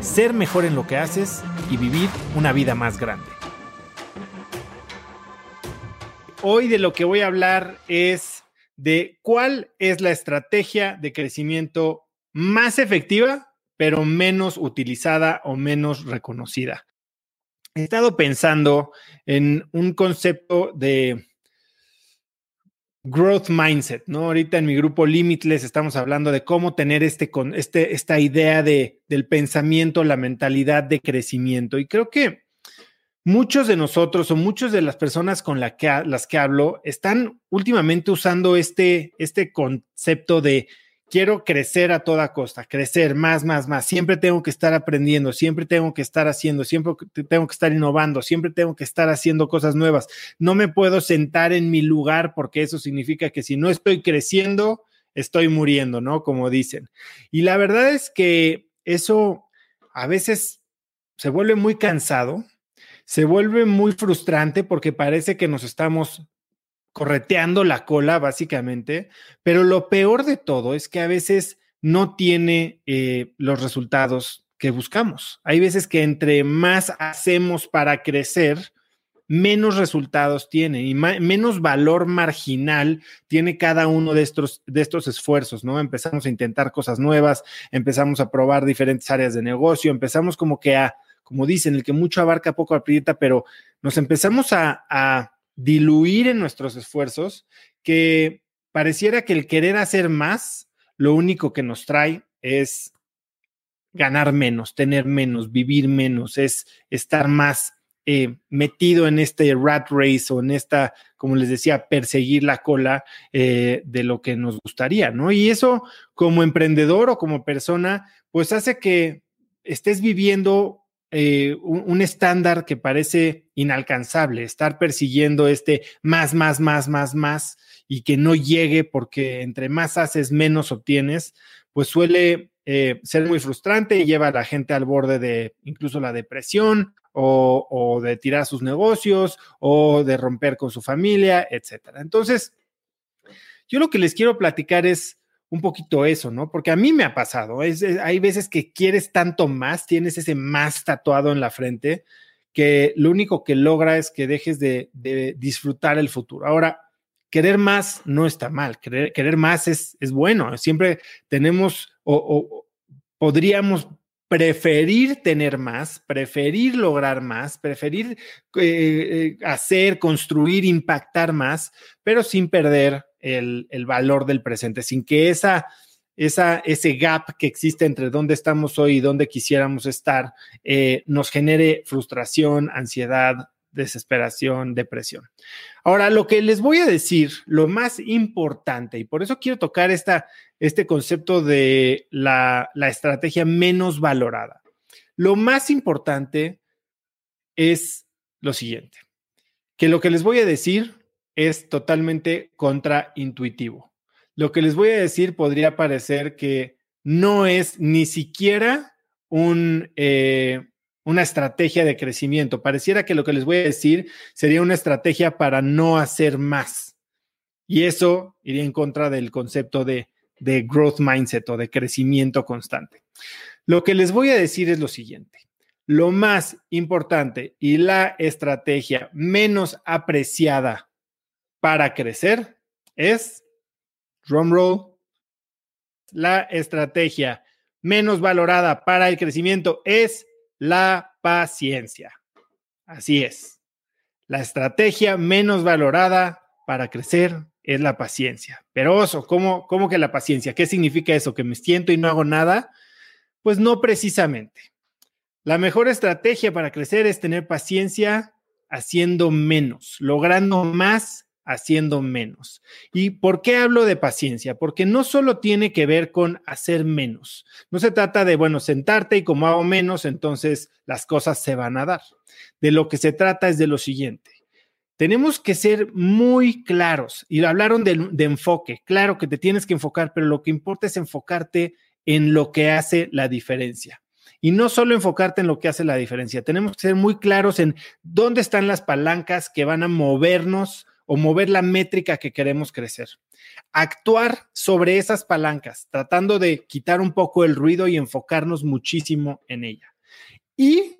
ser mejor en lo que haces y vivir una vida más grande. Hoy de lo que voy a hablar es de cuál es la estrategia de crecimiento más efectiva, pero menos utilizada o menos reconocida. He estado pensando en un concepto de growth mindset, ¿no? Ahorita en mi grupo Limitless estamos hablando de cómo tener este, este, esta idea de, del pensamiento, la mentalidad de crecimiento. Y creo que muchos de nosotros o muchas de las personas con que, las que hablo están últimamente usando este, este concepto de quiero crecer a toda costa, crecer más, más, más. Siempre tengo que estar aprendiendo, siempre tengo que estar haciendo, siempre tengo que estar innovando, siempre tengo que estar haciendo cosas nuevas. No me puedo sentar en mi lugar porque eso significa que si no estoy creciendo, estoy muriendo, ¿no? Como dicen. Y la verdad es que eso a veces se vuelve muy cansado, se vuelve muy frustrante porque parece que nos estamos correteando la cola, básicamente, pero lo peor de todo es que a veces no tiene eh, los resultados que buscamos. Hay veces que entre más hacemos para crecer, menos resultados tiene y menos valor marginal tiene cada uno de estos, de estos esfuerzos, ¿no? Empezamos a intentar cosas nuevas, empezamos a probar diferentes áreas de negocio, empezamos como que a, como dicen, el que mucho abarca poco aprieta, pero nos empezamos a, a diluir en nuestros esfuerzos que pareciera que el querer hacer más, lo único que nos trae es ganar menos, tener menos, vivir menos, es estar más eh, metido en este rat race o en esta, como les decía, perseguir la cola eh, de lo que nos gustaría, ¿no? Y eso como emprendedor o como persona, pues hace que estés viviendo eh, un, estándar que parece inalcanzable, estar persiguiendo este más, más, más, más, más y que no llegue porque entre más haces, menos obtienes, pues suele eh, ser muy frustrante y lleva a la gente al borde de incluso la depresión o, o de tirar sus negocios o de romper con su familia, etcétera. Entonces, yo lo que les quiero platicar es un poquito eso, ¿no? Porque a mí me ha pasado, hay veces que quieres tanto más, tienes ese más tatuado en la frente, que lo único que logra es que dejes de, disfrutar el futuro. Ahora, querer más no está mal, querer, querer más es, es, bueno, siempre tenemos o, podríamos preferir tener más, preferir lograr más, preferir eh, eh, hacer, construir, impactar más, pero sin perder el, valor del presente, sin que esa, esa, ese gap que existe entre dónde estamos hoy y dónde quisiéramos estar eh, nos genere frustración, ansiedad, desesperación, depresión. Ahora, lo que les voy a decir, lo más importante, y por eso quiero tocar esta, este concepto de la, la estrategia menos valorada. Lo más importante es lo siguiente, que lo que les voy a decir es totalmente contraintuitivo. Lo que les voy a decir podría parecer que no es ni siquiera un, eh, una estrategia de crecimiento. Pareciera que lo que les voy a decir sería una estrategia para no hacer más. Y eso iría en contra del concepto de, de growth mindset o de crecimiento constante. Lo que les voy a decir es lo siguiente. Lo más importante y la estrategia menos apreciada para crecer es, drumroll, la estrategia menos valorada para el crecimiento es la paciencia. Así es. La estrategia menos valorada para crecer es la paciencia. Pero oso, ¿cómo, ¿cómo que la paciencia? ¿Qué significa eso? ¿Que me siento y no hago nada? Pues no precisamente. La mejor estrategia para crecer es tener paciencia haciendo menos, logrando más haciendo menos. ¿Y por qué hablo de paciencia? Porque no solo tiene que ver con hacer menos. No se trata de, bueno, sentarte y como hago menos, entonces las cosas se van a dar. De lo que se trata es de lo siguiente. Tenemos que ser muy claros y hablaron de, de enfoque. Claro que te tienes que enfocar, pero lo que importa es enfocarte en lo que hace la diferencia. Y no solo enfocarte en lo que hace la diferencia, tenemos que ser muy claros en dónde están las palancas que van a movernos o mover la métrica que queremos crecer. Actuar sobre esas palancas, tratando de quitar un poco el ruido y enfocarnos muchísimo en ella. Y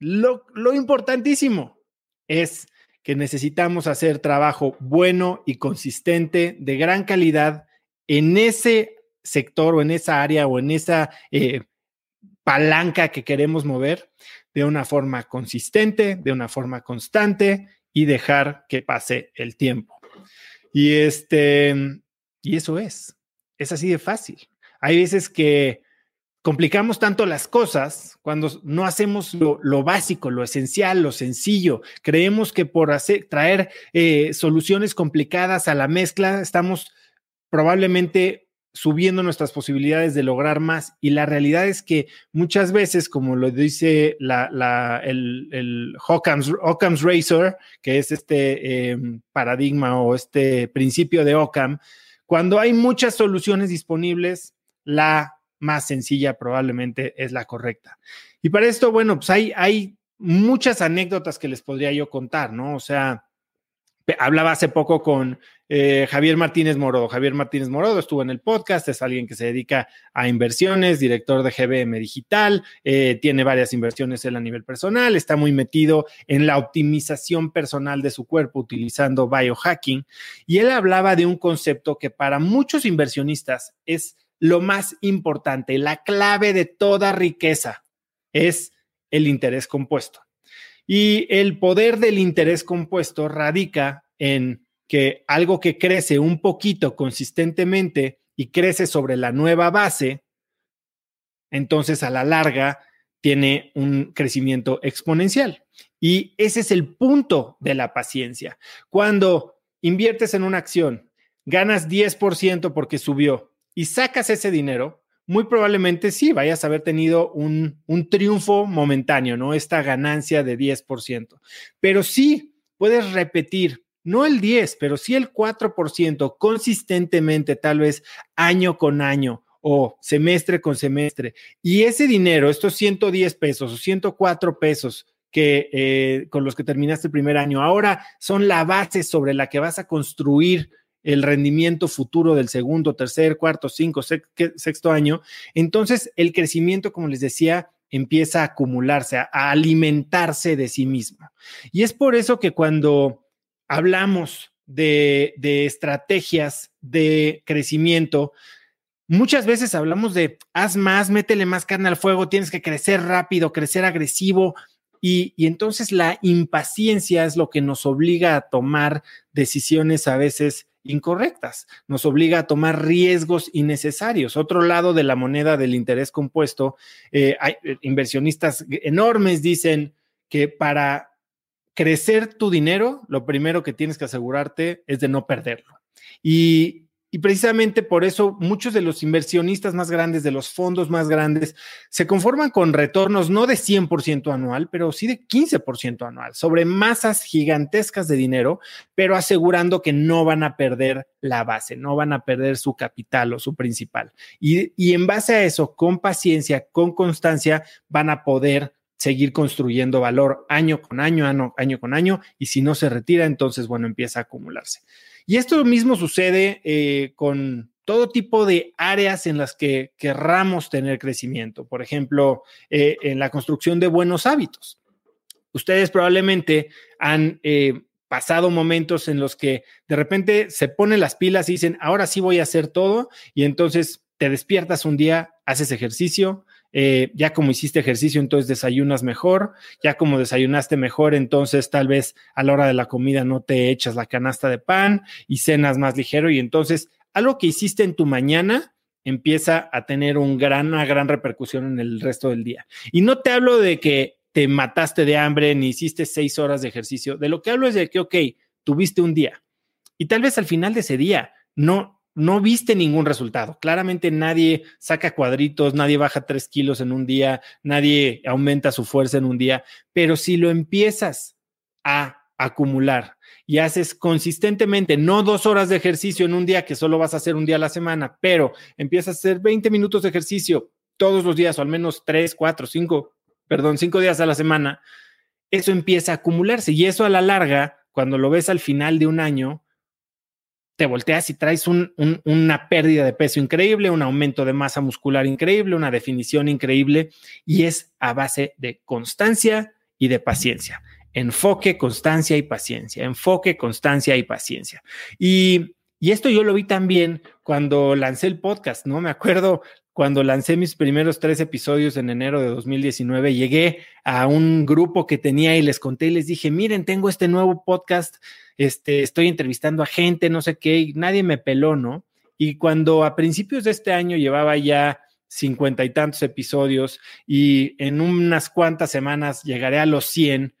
lo, lo importantísimo es que necesitamos hacer trabajo bueno y consistente, de gran calidad, en ese sector o en esa área o en esa eh, palanca que queremos mover de una forma consistente, de una forma constante y dejar que pase el tiempo. Y este, y eso es, es así de fácil. Hay veces que complicamos tanto las cosas cuando no hacemos lo, básico, lo esencial, lo sencillo. Creemos que por hacer, traer eh, soluciones complicadas a la mezcla estamos probablemente subiendo nuestras posibilidades de lograr más. Y la realidad es que muchas veces, como lo dice la, el, el Occam's, Razor, que es este em, paradigma o este principio de Occam, cuando hay muchas soluciones disponibles, la más sencilla probablemente es la correcta. Y para esto, bueno, pues hay, hay muchas anécdotas que les podría yo contar, ¿no? O sea, hablaba hace poco con eh, Javier Martínez Morodo. Javier Martínez Morodo estuvo en el podcast, es alguien que se dedica a inversiones, director de GBM Digital, eh, tiene varias inversiones a nivel personal, está muy metido en la optimización personal de su cuerpo utilizando biohacking. Y él hablaba de un concepto que para muchos inversionistas es lo más importante, la clave de toda riqueza, es el interés compuesto. Y el poder del interés compuesto radica en que algo que crece un poquito consistentemente y crece sobre la nueva base, entonces a la larga tiene un crecimiento exponencial. Y ese es el punto de la paciencia. Cuando inviertes en una acción, ganas 10% porque subió y sacas ese dinero, muy probablemente sí vayas a haber tenido un, triunfo momentáneo, ¿no? Esta ganancia de 10%. Pero sí puedes repetir, no el 10, pero sí el 4% consistentemente, tal vez año con año o semestre con semestre. Y ese dinero, estos 110 pesos o 104 pesos que eh, con los que terminaste el primer año, ahora son la base sobre la que vas a construir el rendimiento futuro del segundo, tercer, cuarto, cinco, sexto año, entonces el crecimiento, como les decía, empieza a acumularse, a, alimentarse de sí mismo. Y es por eso que cuando hablamos de, de estrategias de crecimiento, Muchas veces hablamos de haz más, métele más carne al fuego, tienes que crecer rápido, crecer agresivo, y, y, entonces la impaciencia es lo que nos obliga a tomar decisiones a veces incorrectas, nos obliga a tomar riesgos innecesarios. Otro lado de la moneda del interés compuesto, eh, hay eh, inversionistas enormes dicen que para crecer tu dinero, lo primero que tienes que asegurarte es de no perderlo. Y y precisamente por eso muchos de los inversionistas más grandes, de los fondos más grandes, se conforman con retornos no de 100% anual, pero sí de 15% anual, sobre masas gigantescas de dinero, pero asegurando que no van a perder la base, no van a perder su capital o su principal. Y, y en base a eso, con paciencia, con constancia, van a poder seguir construyendo valor año con año, año, año con año, y si no se retira, entonces, bueno, empieza a acumularse. Y esto mismo sucede eh, con todo tipo de áreas en las que querramos tener crecimiento. Por ejemplo, eh, en la construcción de buenos hábitos. Ustedes probablemente han eh, pasado momentos en los que de repente se ponen las pilas y dicen, ahora sí voy a hacer todo, y entonces te despiertas un día, haces ejercicio, eh, ya como hiciste ejercicio, entonces desayunas mejor, ya como desayunaste mejor, entonces tal vez a la hora de la comida no te echas la canasta de pan y cenas más ligero y entonces algo que hiciste en tu mañana empieza a tener un gran, una gran repercusión en el resto del día. Y no te hablo de que te mataste de hambre ni hiciste seis horas de ejercicio, de lo que hablo es de que, ok, tuviste un día y tal vez al final de ese día no, no viste ningún resultado. Claramente nadie saca cuadritos, nadie baja tres kilos en un día, nadie aumenta su fuerza en un día, pero si lo empiezas a acumular y haces consistentemente, no dos horas de ejercicio en un día que solo vas a hacer un día a la semana, pero empiezas a hacer 20 minutos de ejercicio todos los días o al menos tres, cuatro, cinco, perdón, cinco días a la semana, eso empieza a acumularse y eso a la larga, cuando lo ves al final de un año, te volteas y traes una pérdida de peso increíble, un aumento de masa muscular increíble, una definición increíble y es a base de constancia y de paciencia. Enfoque, constancia y paciencia. Enfoque, constancia y paciencia. Y, y esto yo lo vi también cuando lancé el podcast, ¿no? Me acuerdo cuando lancé mis primeros tres episodios en enero de 2019, llegué a un grupo que tenía y les conté y les dije, miren, tengo este nuevo podcast, este, estoy entrevistando a gente, no sé qué, y nadie me peló, ¿no? Y cuando a principios de este año llevaba ya cincuenta y tantos episodios y en unas cuantas semanas llegaré a los 100,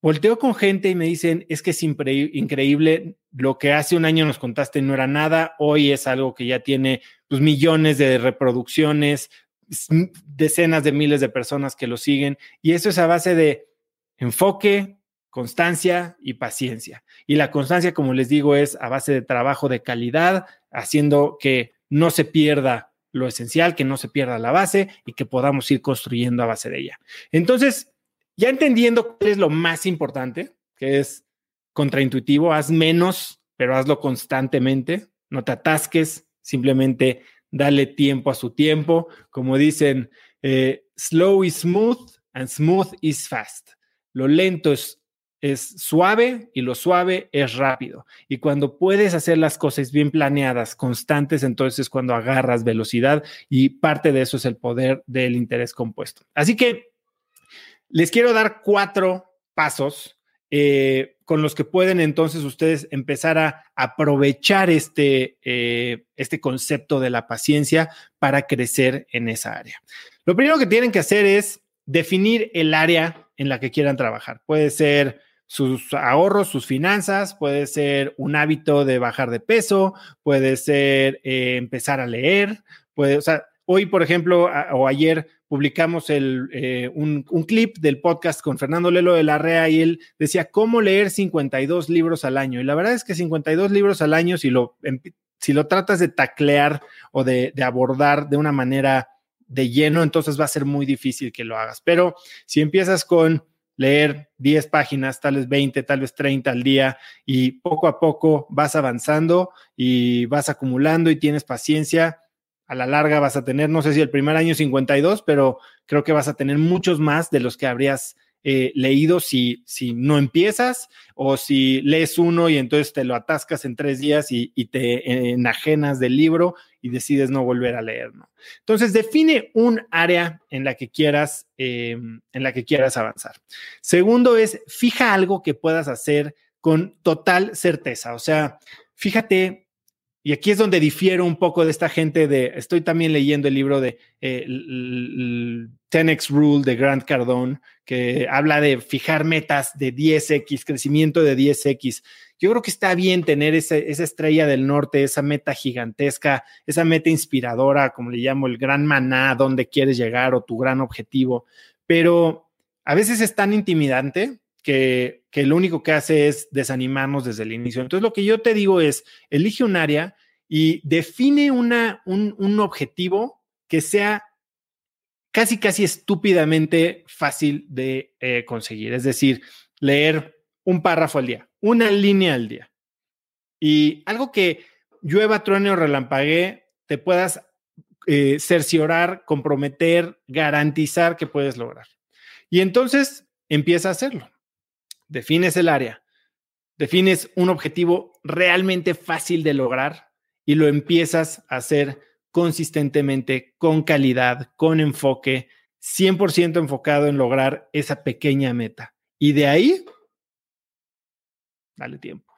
volteo con gente y me dicen, es que es increíble, lo que hace un año nos contaste no era nada, hoy es algo que ya tiene pues, millones de reproducciones, decenas de miles de personas que lo siguen, y eso es a base de enfoque, constancia y paciencia. Y la constancia, como les digo, es a base de trabajo de calidad, haciendo que no se pierda lo esencial, que no se pierda la base y que podamos ir construyendo a base de ella. Entonces, ya entendiendo cuál es lo más importante, que es contraintuitivo, haz menos, pero hazlo constantemente, no te atasques, simplemente dale tiempo a su tiempo. Como dicen, eh, slow is smooth and smooth is fast. Lo lento es, es suave y lo suave es rápido. Y cuando puedes hacer las cosas bien planeadas, constantes, entonces cuando agarras velocidad y parte de eso es el poder del interés compuesto. Así que les quiero dar cuatro pasos eh, con los que pueden entonces ustedes empezar a aprovechar este, eh, este concepto de la paciencia para crecer en esa área. Lo primero que tienen que hacer es definir el área en la que quieran trabajar. Puede ser sus ahorros, sus finanzas, puede ser un hábito de bajar de peso, puede ser eh, empezar a leer, puede, o sea, hoy, por ejemplo, o ayer publicamos el, eh, un, clip del podcast con Fernando Lelo de la REA y él decía cómo leer 52 libros al año. Y la verdad es que 52 libros al año, si lo, si lo tratas de taclear o de, de abordar de una manera de lleno, entonces va a ser muy difícil que lo hagas. Pero si empiezas con leer 10 páginas, tal vez 20, tal vez 30 al día y poco a poco vas avanzando y vas acumulando y tienes paciencia, a la larga vas a tener, no sé si el primer año 52, pero creo que vas a tener muchos más de los que habrías eh, leído si, si no empiezas o si lees uno y entonces te lo atascas en tres días y, te enajenas del libro y decides no volver a leer. Entonces, define un área en la que quieras, em, en la que quieras avanzar. Segundo es, fija algo que puedas hacer con total certeza. O sea, fíjate y aquí es donde difiero un poco de esta gente de, estoy también leyendo el libro de eh, 10X Rule de Grant Cardone, que habla de fijar metas de 10X, crecimiento de 10X. Yo creo que está bien tener esa estrella del norte, esa meta gigantesca, esa meta inspiradora, como le llamo, el gran maná, donde quieres llegar o tu gran objetivo, pero a veces es tan intimidante que, que, lo único que hace es desanimarnos desde el inicio. Entonces, lo que yo te digo es, elige un área y define una, un, objetivo que sea casi, casi estúpidamente fácil de eh, conseguir. Es decir, leer un párrafo al día, una línea al día. Y algo que llueva, truene o relampaguee, te puedas eh, cerciorar, comprometer, garantizar que puedes lograr. Y entonces empieza a hacerlo defines el área, defines un objetivo realmente fácil de lograr y lo empiezas a hacer consistentemente, con calidad, con enfoque, 100% enfocado en lograr esa pequeña meta. Y de ahí, dale tiempo,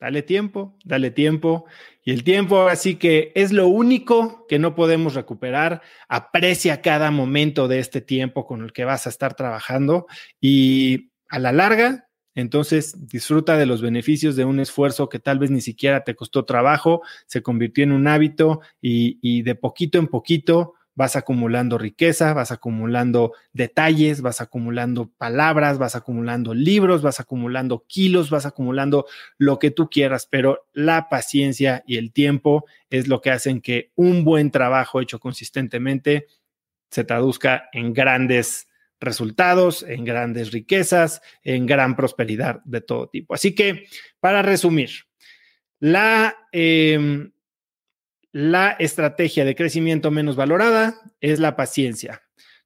dale tiempo, dale tiempo. Y el tiempo así que es lo único que no podemos recuperar. Aprecia cada momento de este tiempo con el que vas a estar trabajando y a la larga entonces disfruta de los beneficios de un esfuerzo que tal vez ni siquiera te costó trabajo, se convirtió en un hábito y, y de poquito en poquito vas acumulando riqueza, vas acumulando detalles, vas acumulando palabras, vas acumulando libros, vas acumulando kilos, vas acumulando lo que tú quieras, pero la paciencia y el tiempo es lo que hacen que un buen trabajo hecho consistentemente se traduzca en grandes resultados, en grandes riquezas, en gran prosperidad de todo tipo. Así que, para resumir, la... Eh, la estrategia de crecimiento menos valorada es la paciencia.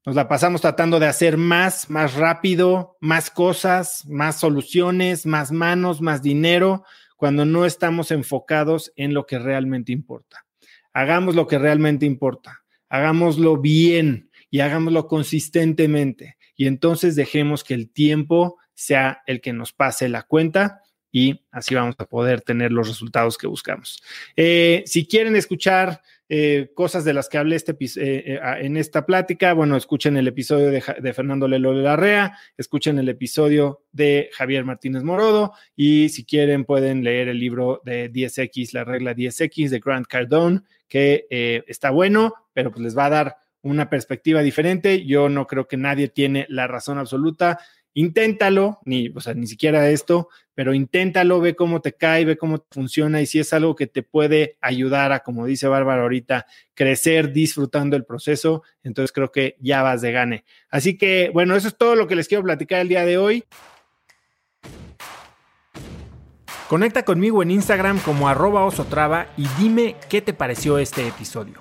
Nos la pasamos tratando de hacer más, más rápido, más cosas, más soluciones, más manos, más dinero, cuando no estamos enfocados en lo que realmente importa. Hagamos lo que realmente importa, hagámoslo bien y hagámoslo consistentemente. Y entonces dejemos que el tiempo sea el que nos pase la cuenta y así vamos a poder tener los resultados que buscamos. Eh, si quieren escuchar eh, cosas de las que hablé este, eh, en esta plática, bueno, escuchen el episodio de, Fernando Lelo Larrea, escuchen el episodio de Javier Martínez Morodo y si quieren pueden leer el libro de 10X, la regla 10X de Grant Cardone, que está bueno, pero pues les va a dar una perspectiva diferente. Yo no creo que nadie tiene la razón absoluta inténtalo, ni, o sea, ni siquiera esto, pero inténtalo, ve cómo te cae, ve cómo funciona y si es algo que te puede ayudar a, como dice Bárbara ahorita, crecer disfrutando el proceso, entonces creo que ya vas de gane. Así que, bueno, eso es todo lo que les quiero platicar el día de hoy. Conecta conmigo en Instagram como arroba osotrava y dime qué te pareció este episodio.